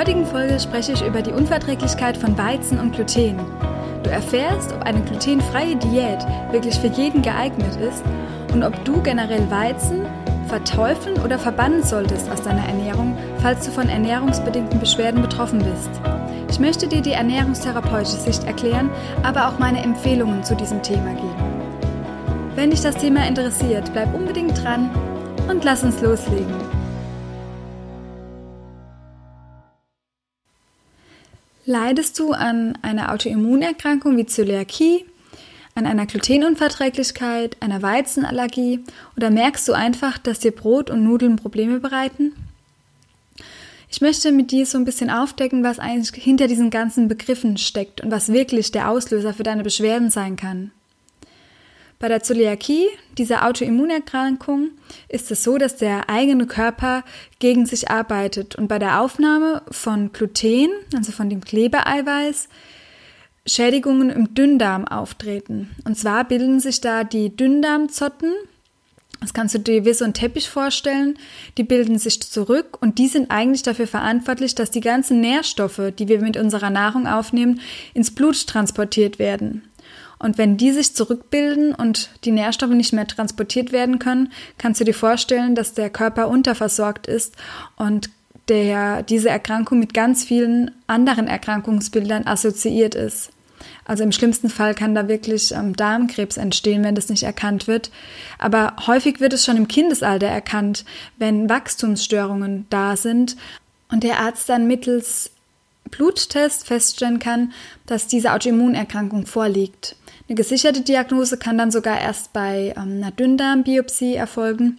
Heutigen Folge spreche ich über die Unverträglichkeit von Weizen und Gluten. Du erfährst, ob eine glutenfreie Diät wirklich für jeden geeignet ist und ob du generell Weizen verteufeln oder verbannen solltest aus deiner Ernährung, falls du von ernährungsbedingten Beschwerden betroffen bist. Ich möchte dir die ernährungstherapeutische Sicht erklären, aber auch meine Empfehlungen zu diesem Thema geben. Wenn dich das Thema interessiert, bleib unbedingt dran und lass uns loslegen. Leidest du an einer Autoimmunerkrankung wie Zöliakie, an einer Glutenunverträglichkeit, einer Weizenallergie oder merkst du einfach, dass dir Brot und Nudeln Probleme bereiten? Ich möchte mit dir so ein bisschen aufdecken, was eigentlich hinter diesen ganzen Begriffen steckt und was wirklich der Auslöser für deine Beschwerden sein kann. Bei der Zöliakie, dieser Autoimmunerkrankung, ist es so, dass der eigene Körper gegen sich arbeitet und bei der Aufnahme von Gluten, also von dem Klebeeiweiß, Schädigungen im Dünndarm auftreten. Und zwar bilden sich da die Dünndarmzotten, das kannst du dir wie so ein Teppich vorstellen, die bilden sich zurück und die sind eigentlich dafür verantwortlich, dass die ganzen Nährstoffe, die wir mit unserer Nahrung aufnehmen, ins Blut transportiert werden. Und wenn die sich zurückbilden und die Nährstoffe nicht mehr transportiert werden können, kannst du dir vorstellen, dass der Körper unterversorgt ist und der, diese Erkrankung mit ganz vielen anderen Erkrankungsbildern assoziiert ist. Also im schlimmsten Fall kann da wirklich ähm, Darmkrebs entstehen, wenn das nicht erkannt wird. Aber häufig wird es schon im Kindesalter erkannt, wenn Wachstumsstörungen da sind und der Arzt dann mittels Bluttest feststellen kann, dass diese Autoimmunerkrankung vorliegt. Eine gesicherte Diagnose kann dann sogar erst bei ähm, einer Dünndarmbiopsie erfolgen.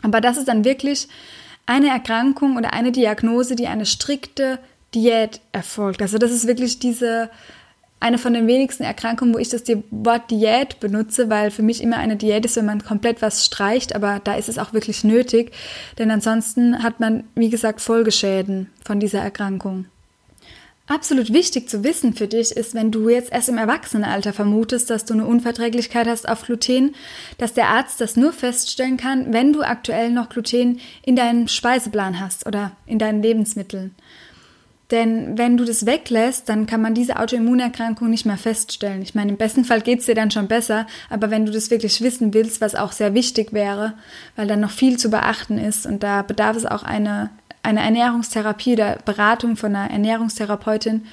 Aber das ist dann wirklich eine Erkrankung oder eine Diagnose, die eine strikte Diät erfolgt. Also das ist wirklich diese eine von den wenigsten Erkrankungen, wo ich das Wort Diät benutze, weil für mich immer eine Diät ist, wenn man komplett was streicht, aber da ist es auch wirklich nötig, denn ansonsten hat man, wie gesagt, Folgeschäden von dieser Erkrankung. Absolut wichtig zu wissen für dich ist, wenn du jetzt erst im Erwachsenenalter vermutest, dass du eine Unverträglichkeit hast auf Gluten, dass der Arzt das nur feststellen kann, wenn du aktuell noch Gluten in deinem Speiseplan hast oder in deinen Lebensmitteln. Denn wenn du das weglässt, dann kann man diese Autoimmunerkrankung nicht mehr feststellen. Ich meine, im besten Fall geht es dir dann schon besser, aber wenn du das wirklich wissen willst, was auch sehr wichtig wäre, weil dann noch viel zu beachten ist und da bedarf es auch eine eine Ernährungstherapie oder Beratung von einer Ernährungstherapeutin,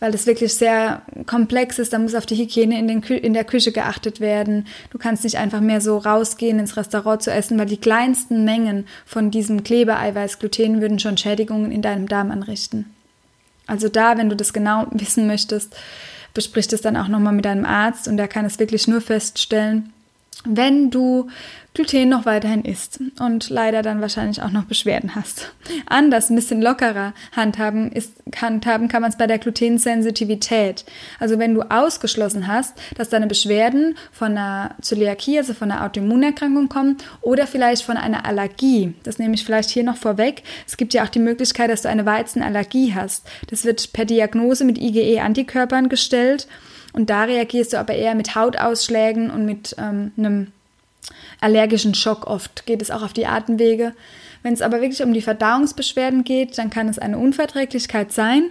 weil das wirklich sehr komplex ist. Da muss auf die Hygiene in, den in der Küche geachtet werden. Du kannst nicht einfach mehr so rausgehen ins Restaurant zu essen, weil die kleinsten Mengen von diesem Klebeeiweiß Gluten würden schon Schädigungen in deinem Darm anrichten. Also da, wenn du das genau wissen möchtest, besprich das dann auch nochmal mit deinem Arzt und der kann es wirklich nur feststellen, wenn du Gluten noch weiterhin isst und leider dann wahrscheinlich auch noch Beschwerden hast. Anders, ein bisschen lockerer handhaben, ist, handhaben kann man es bei der Glutensensitivität. Also wenn du ausgeschlossen hast, dass deine Beschwerden von einer Zöliakie, also von einer Autoimmunerkrankung kommen oder vielleicht von einer Allergie. Das nehme ich vielleicht hier noch vorweg. Es gibt ja auch die Möglichkeit, dass du eine Weizenallergie hast. Das wird per Diagnose mit IgE-Antikörpern gestellt. Und da reagierst du aber eher mit Hautausschlägen und mit ähm, einem allergischen Schock. Oft geht es auch auf die Atemwege. Wenn es aber wirklich um die Verdauungsbeschwerden geht, dann kann es eine Unverträglichkeit sein.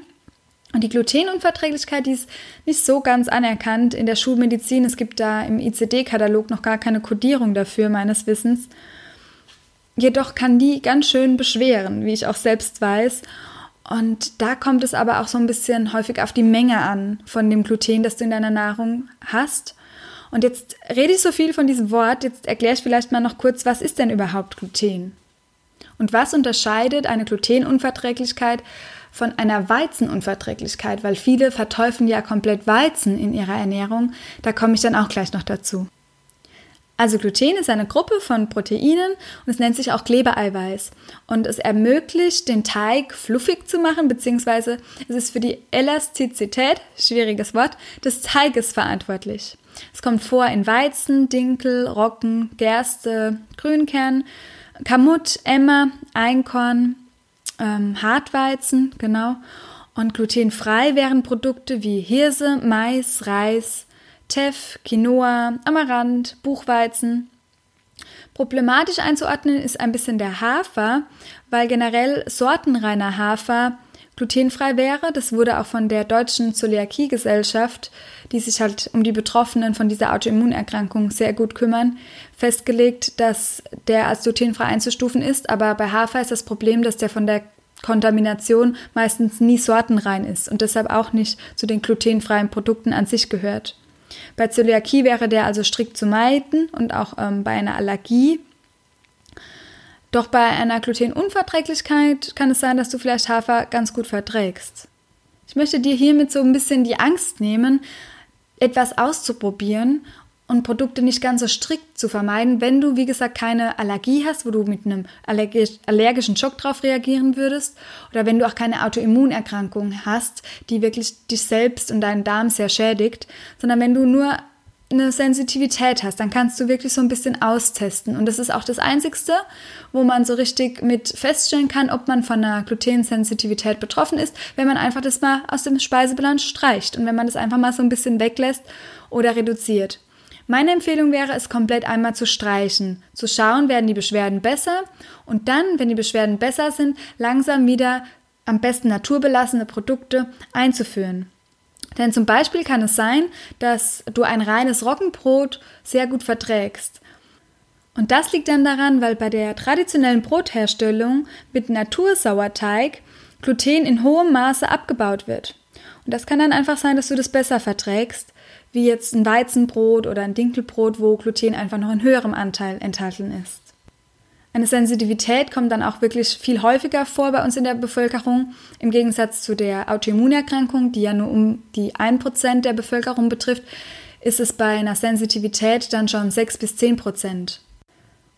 Und die Glutenunverträglichkeit, die ist nicht so ganz anerkannt in der Schulmedizin. Es gibt da im ICD-Katalog noch gar keine Kodierung dafür, meines Wissens. Jedoch kann die ganz schön beschweren, wie ich auch selbst weiß. Und da kommt es aber auch so ein bisschen häufig auf die Menge an von dem Gluten, das du in deiner Nahrung hast. Und jetzt rede ich so viel von diesem Wort, jetzt erkläre ich vielleicht mal noch kurz, was ist denn überhaupt Gluten? Und was unterscheidet eine Glutenunverträglichkeit von einer Weizenunverträglichkeit? Weil viele verteufeln ja komplett Weizen in ihrer Ernährung. Da komme ich dann auch gleich noch dazu. Also Gluten ist eine Gruppe von Proteinen und es nennt sich auch Klebeeiweiß. Und es ermöglicht, den Teig fluffig zu machen, beziehungsweise es ist für die Elastizität, schwieriges Wort, des Teiges verantwortlich. Es kommt vor in Weizen, Dinkel, Roggen, Gerste, Grünkern, Kamut, Emmer, Einkorn, ähm, Hartweizen, genau. Und glutenfrei wären Produkte wie Hirse, Mais, Reis, Teff, Quinoa, Amaranth, Buchweizen. Problematisch einzuordnen ist ein bisschen der Hafer, weil generell sortenreiner Hafer glutenfrei wäre. Das wurde auch von der Deutschen Zöliakie-Gesellschaft, die sich halt um die Betroffenen von dieser Autoimmunerkrankung sehr gut kümmern, festgelegt, dass der als glutenfrei einzustufen ist. Aber bei Hafer ist das Problem, dass der von der Kontamination meistens nie sortenrein ist und deshalb auch nicht zu den glutenfreien Produkten an sich gehört. Bei Zöliakie wäre der also strikt zu meiden und auch ähm, bei einer Allergie. Doch bei einer Glutenunverträglichkeit kann es sein, dass du vielleicht Hafer ganz gut verträgst. Ich möchte dir hiermit so ein bisschen die Angst nehmen, etwas auszuprobieren und Produkte nicht ganz so strikt zu vermeiden, wenn du, wie gesagt, keine Allergie hast, wo du mit einem allergisch, allergischen Schock drauf reagieren würdest, oder wenn du auch keine Autoimmunerkrankung hast, die wirklich dich selbst und deinen Darm sehr schädigt, sondern wenn du nur eine Sensitivität hast, dann kannst du wirklich so ein bisschen austesten. Und das ist auch das Einzigste, wo man so richtig mit feststellen kann, ob man von einer Glutensensitivität betroffen ist, wenn man einfach das mal aus dem Speiseplan streicht und wenn man das einfach mal so ein bisschen weglässt oder reduziert. Meine Empfehlung wäre es komplett einmal zu streichen, zu schauen, werden die Beschwerden besser und dann, wenn die Beschwerden besser sind, langsam wieder am besten naturbelassene Produkte einzuführen. Denn zum Beispiel kann es sein, dass du ein reines Roggenbrot sehr gut verträgst. Und das liegt dann daran, weil bei der traditionellen Brotherstellung mit Natursauerteig Gluten in hohem Maße abgebaut wird. Und das kann dann einfach sein, dass du das besser verträgst, wie jetzt ein Weizenbrot oder ein Dinkelbrot, wo Gluten einfach noch in höherem Anteil enthalten ist. Eine Sensitivität kommt dann auch wirklich viel häufiger vor bei uns in der Bevölkerung, im Gegensatz zu der Autoimmunerkrankung, die ja nur um die 1% der Bevölkerung betrifft, ist es bei einer Sensitivität dann schon 6 bis 10%.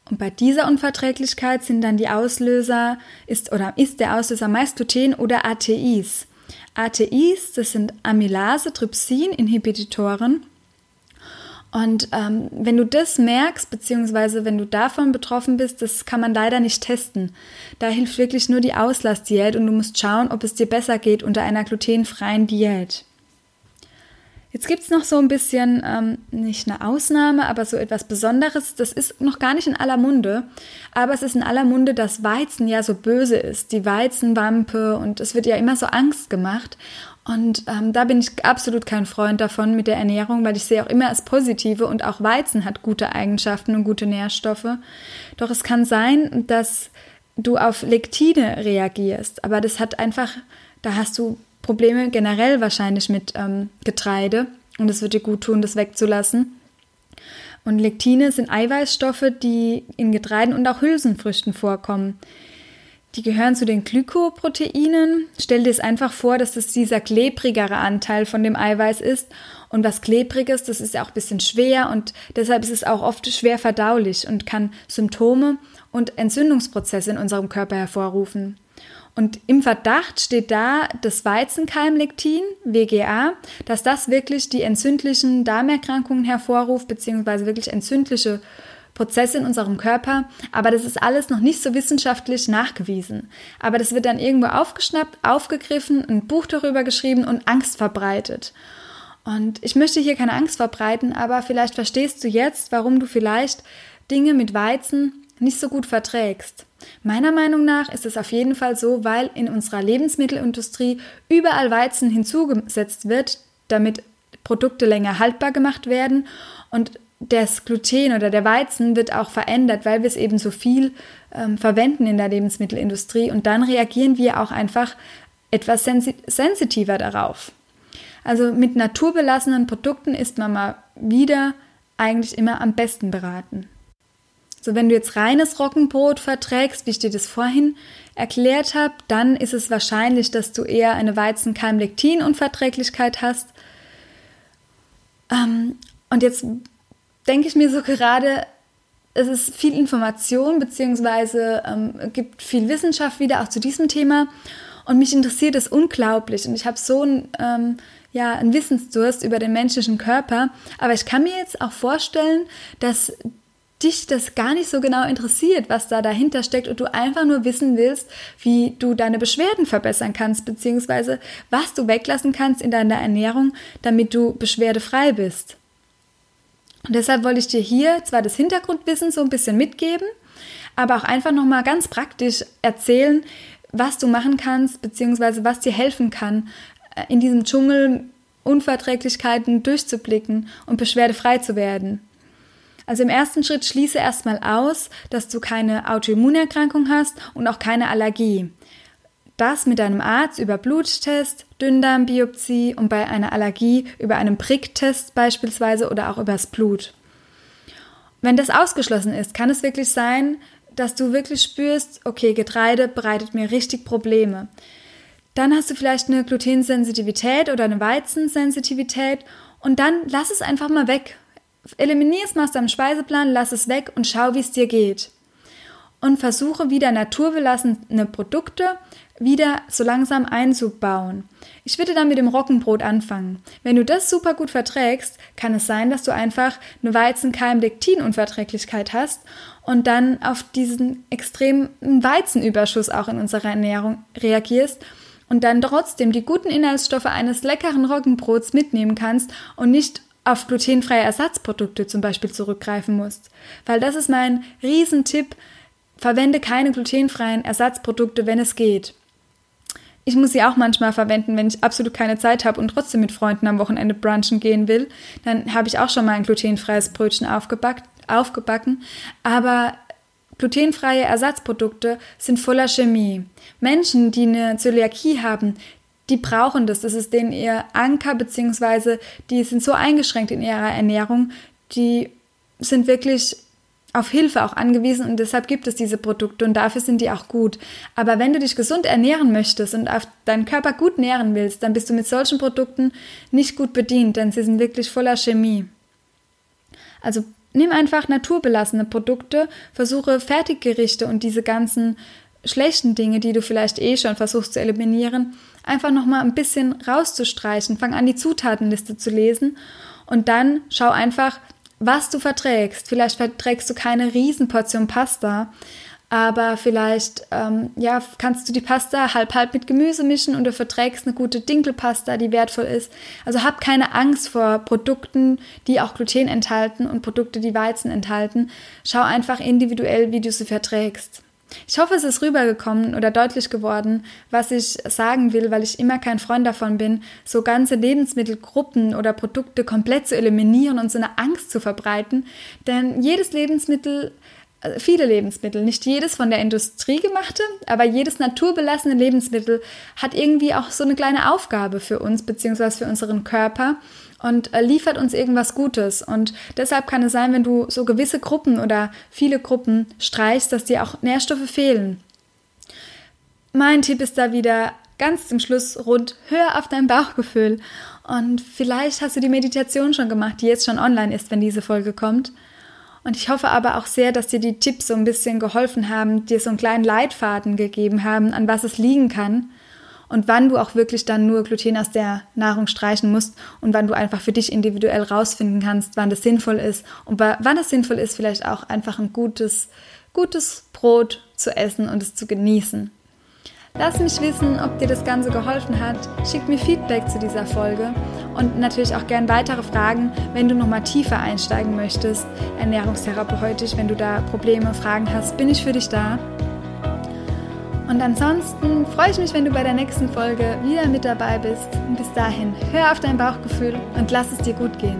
Und bei dieser Unverträglichkeit sind dann die Auslöser, ist oder ist der Auslöser meist Gluten oder ATIs. ATIs, das sind Amylase-Trypsin-Inhibitoren. Und ähm, wenn du das merkst, beziehungsweise wenn du davon betroffen bist, das kann man leider nicht testen. Da hilft wirklich nur die Auslassdiät und du musst schauen, ob es dir besser geht unter einer glutenfreien Diät. Jetzt gibt es noch so ein bisschen, ähm, nicht eine Ausnahme, aber so etwas Besonderes. Das ist noch gar nicht in aller Munde, aber es ist in aller Munde, dass Weizen ja so böse ist, die Weizenwampe und es wird ja immer so Angst gemacht. Und ähm, da bin ich absolut kein Freund davon mit der Ernährung, weil ich sehe auch immer das Positive und auch Weizen hat gute Eigenschaften und gute Nährstoffe. Doch es kann sein, dass du auf Lektine reagierst, aber das hat einfach, da hast du Probleme generell wahrscheinlich mit ähm, Getreide und es wird dir gut tun, das wegzulassen. Und Lektine sind Eiweißstoffe, die in Getreiden und auch Hülsenfrüchten vorkommen. Die gehören zu den Glykoproteinen. Stell dir es einfach vor, dass das dieser klebrigere Anteil von dem Eiweiß ist. Und was klebriges, das ist ja auch ein bisschen schwer und deshalb ist es auch oft schwer verdaulich und kann Symptome und Entzündungsprozesse in unserem Körper hervorrufen. Und im Verdacht steht da das Weizenkeimlektin, WGA, dass das wirklich die entzündlichen Darmerkrankungen hervorruft, beziehungsweise wirklich entzündliche Prozesse in unserem Körper. Aber das ist alles noch nicht so wissenschaftlich nachgewiesen. Aber das wird dann irgendwo aufgeschnappt, aufgegriffen, ein Buch darüber geschrieben und Angst verbreitet. Und ich möchte hier keine Angst verbreiten, aber vielleicht verstehst du jetzt, warum du vielleicht Dinge mit Weizen nicht so gut verträgst. Meiner Meinung nach ist es auf jeden Fall so, weil in unserer Lebensmittelindustrie überall Weizen hinzugesetzt wird, damit Produkte länger haltbar gemacht werden und das Gluten oder der Weizen wird auch verändert, weil wir es eben so viel ähm, verwenden in der Lebensmittelindustrie und dann reagieren wir auch einfach etwas sensi sensitiver darauf. Also mit naturbelassenen Produkten ist man mal wieder eigentlich immer am besten beraten. So, wenn du jetzt reines Roggenbrot verträgst, wie ich dir das vorhin erklärt habe, dann ist es wahrscheinlich, dass du eher eine Weizenkeimlektin-Unverträglichkeit hast. Ähm, und jetzt denke ich mir so gerade, es ist viel Information, beziehungsweise ähm, gibt viel Wissenschaft wieder auch zu diesem Thema. Und mich interessiert es unglaublich. Und ich habe so ein, ähm, ja, einen Wissensdurst über den menschlichen Körper. Aber ich kann mir jetzt auch vorstellen, dass dich das gar nicht so genau interessiert, was da dahinter steckt und du einfach nur wissen willst, wie du deine Beschwerden verbessern kannst, beziehungsweise was du weglassen kannst in deiner Ernährung, damit du beschwerdefrei bist. Und deshalb wollte ich dir hier zwar das Hintergrundwissen so ein bisschen mitgeben, aber auch einfach nochmal ganz praktisch erzählen, was du machen kannst, beziehungsweise was dir helfen kann, äh, in diesem Dschungel Unverträglichkeiten durchzublicken und beschwerdefrei zu werden. Also im ersten Schritt schließe erstmal aus, dass du keine Autoimmunerkrankung hast und auch keine Allergie. Das mit deinem Arzt über Bluttest, Dünndarmbiopsie und bei einer Allergie über einen Pricktest beispielsweise oder auch übers Blut. Wenn das ausgeschlossen ist, kann es wirklich sein, dass du wirklich spürst, okay, Getreide bereitet mir richtig Probleme. Dann hast du vielleicht eine Glutensensitivität oder eine Weizensensitivität und dann lass es einfach mal weg. Eliminier es mal aus deinem Speiseplan, lass es weg und schau, wie es dir geht. Und versuche wieder naturbelassene Produkte wieder so langsam einzubauen. Ich würde dann mit dem Roggenbrot anfangen. Wenn du das super gut verträgst, kann es sein, dass du einfach eine Weizen-Keim-Lektin-Unverträglichkeit hast und dann auf diesen extremen Weizenüberschuss auch in unserer Ernährung reagierst und dann trotzdem die guten Inhaltsstoffe eines leckeren Roggenbrots mitnehmen kannst und nicht auf glutenfreie Ersatzprodukte zum Beispiel zurückgreifen musst. Weil das ist mein Riesentipp. Verwende keine glutenfreien Ersatzprodukte, wenn es geht. Ich muss sie auch manchmal verwenden, wenn ich absolut keine Zeit habe und trotzdem mit Freunden am Wochenende brunchen gehen will. Dann habe ich auch schon mal ein glutenfreies Brötchen aufgebackt, aufgebacken. Aber glutenfreie Ersatzprodukte sind voller Chemie. Menschen, die eine Zöliakie haben, die brauchen das. Das ist denen ihr Anker, beziehungsweise die sind so eingeschränkt in ihrer Ernährung, die sind wirklich auf Hilfe auch angewiesen und deshalb gibt es diese Produkte und dafür sind die auch gut. Aber wenn du dich gesund ernähren möchtest und auf deinen Körper gut nähren willst, dann bist du mit solchen Produkten nicht gut bedient, denn sie sind wirklich voller Chemie. Also nimm einfach naturbelassene Produkte, versuche Fertiggerichte und diese ganzen schlechten Dinge, die du vielleicht eh schon versuchst zu eliminieren, einfach nochmal ein bisschen rauszustreichen. Fang an, die Zutatenliste zu lesen und dann schau einfach, was du verträgst. Vielleicht verträgst du keine Riesenportion Pasta, aber vielleicht ähm, ja, kannst du die Pasta halb halb mit Gemüse mischen und du verträgst eine gute Dinkelpasta, die wertvoll ist. Also hab keine Angst vor Produkten, die auch Gluten enthalten und Produkte, die Weizen enthalten. Schau einfach individuell, wie du sie verträgst. Ich hoffe, es ist rübergekommen oder deutlich geworden, was ich sagen will, weil ich immer kein Freund davon bin, so ganze Lebensmittelgruppen oder Produkte komplett zu eliminieren und so eine Angst zu verbreiten. Denn jedes Lebensmittel äh, viele Lebensmittel, nicht jedes von der Industrie gemachte, aber jedes naturbelassene Lebensmittel hat irgendwie auch so eine kleine Aufgabe für uns beziehungsweise für unseren Körper und äh, liefert uns irgendwas Gutes. Und deshalb kann es sein, wenn du so gewisse Gruppen oder viele Gruppen streichst, dass dir auch Nährstoffe fehlen. Mein Tipp ist da wieder ganz zum Schluss rund, hör auf dein Bauchgefühl. Und vielleicht hast du die Meditation schon gemacht, die jetzt schon online ist, wenn diese Folge kommt. Und ich hoffe aber auch sehr, dass dir die Tipps so ein bisschen geholfen haben, dir so einen kleinen Leitfaden gegeben haben, an was es liegen kann und wann du auch wirklich dann nur Gluten aus der Nahrung streichen musst und wann du einfach für dich individuell rausfinden kannst, wann das sinnvoll ist und wann es sinnvoll ist, vielleicht auch einfach ein gutes, gutes Brot zu essen und es zu genießen. Lass mich wissen, ob dir das Ganze geholfen hat. Schick mir Feedback zu dieser Folge und natürlich auch gern weitere Fragen, wenn du nochmal tiefer einsteigen möchtest, ernährungstherapeutisch, wenn du da Probleme, Fragen hast, bin ich für dich da. Und ansonsten freue ich mich, wenn du bei der nächsten Folge wieder mit dabei bist. Und bis dahin, hör auf dein Bauchgefühl und lass es dir gut gehen.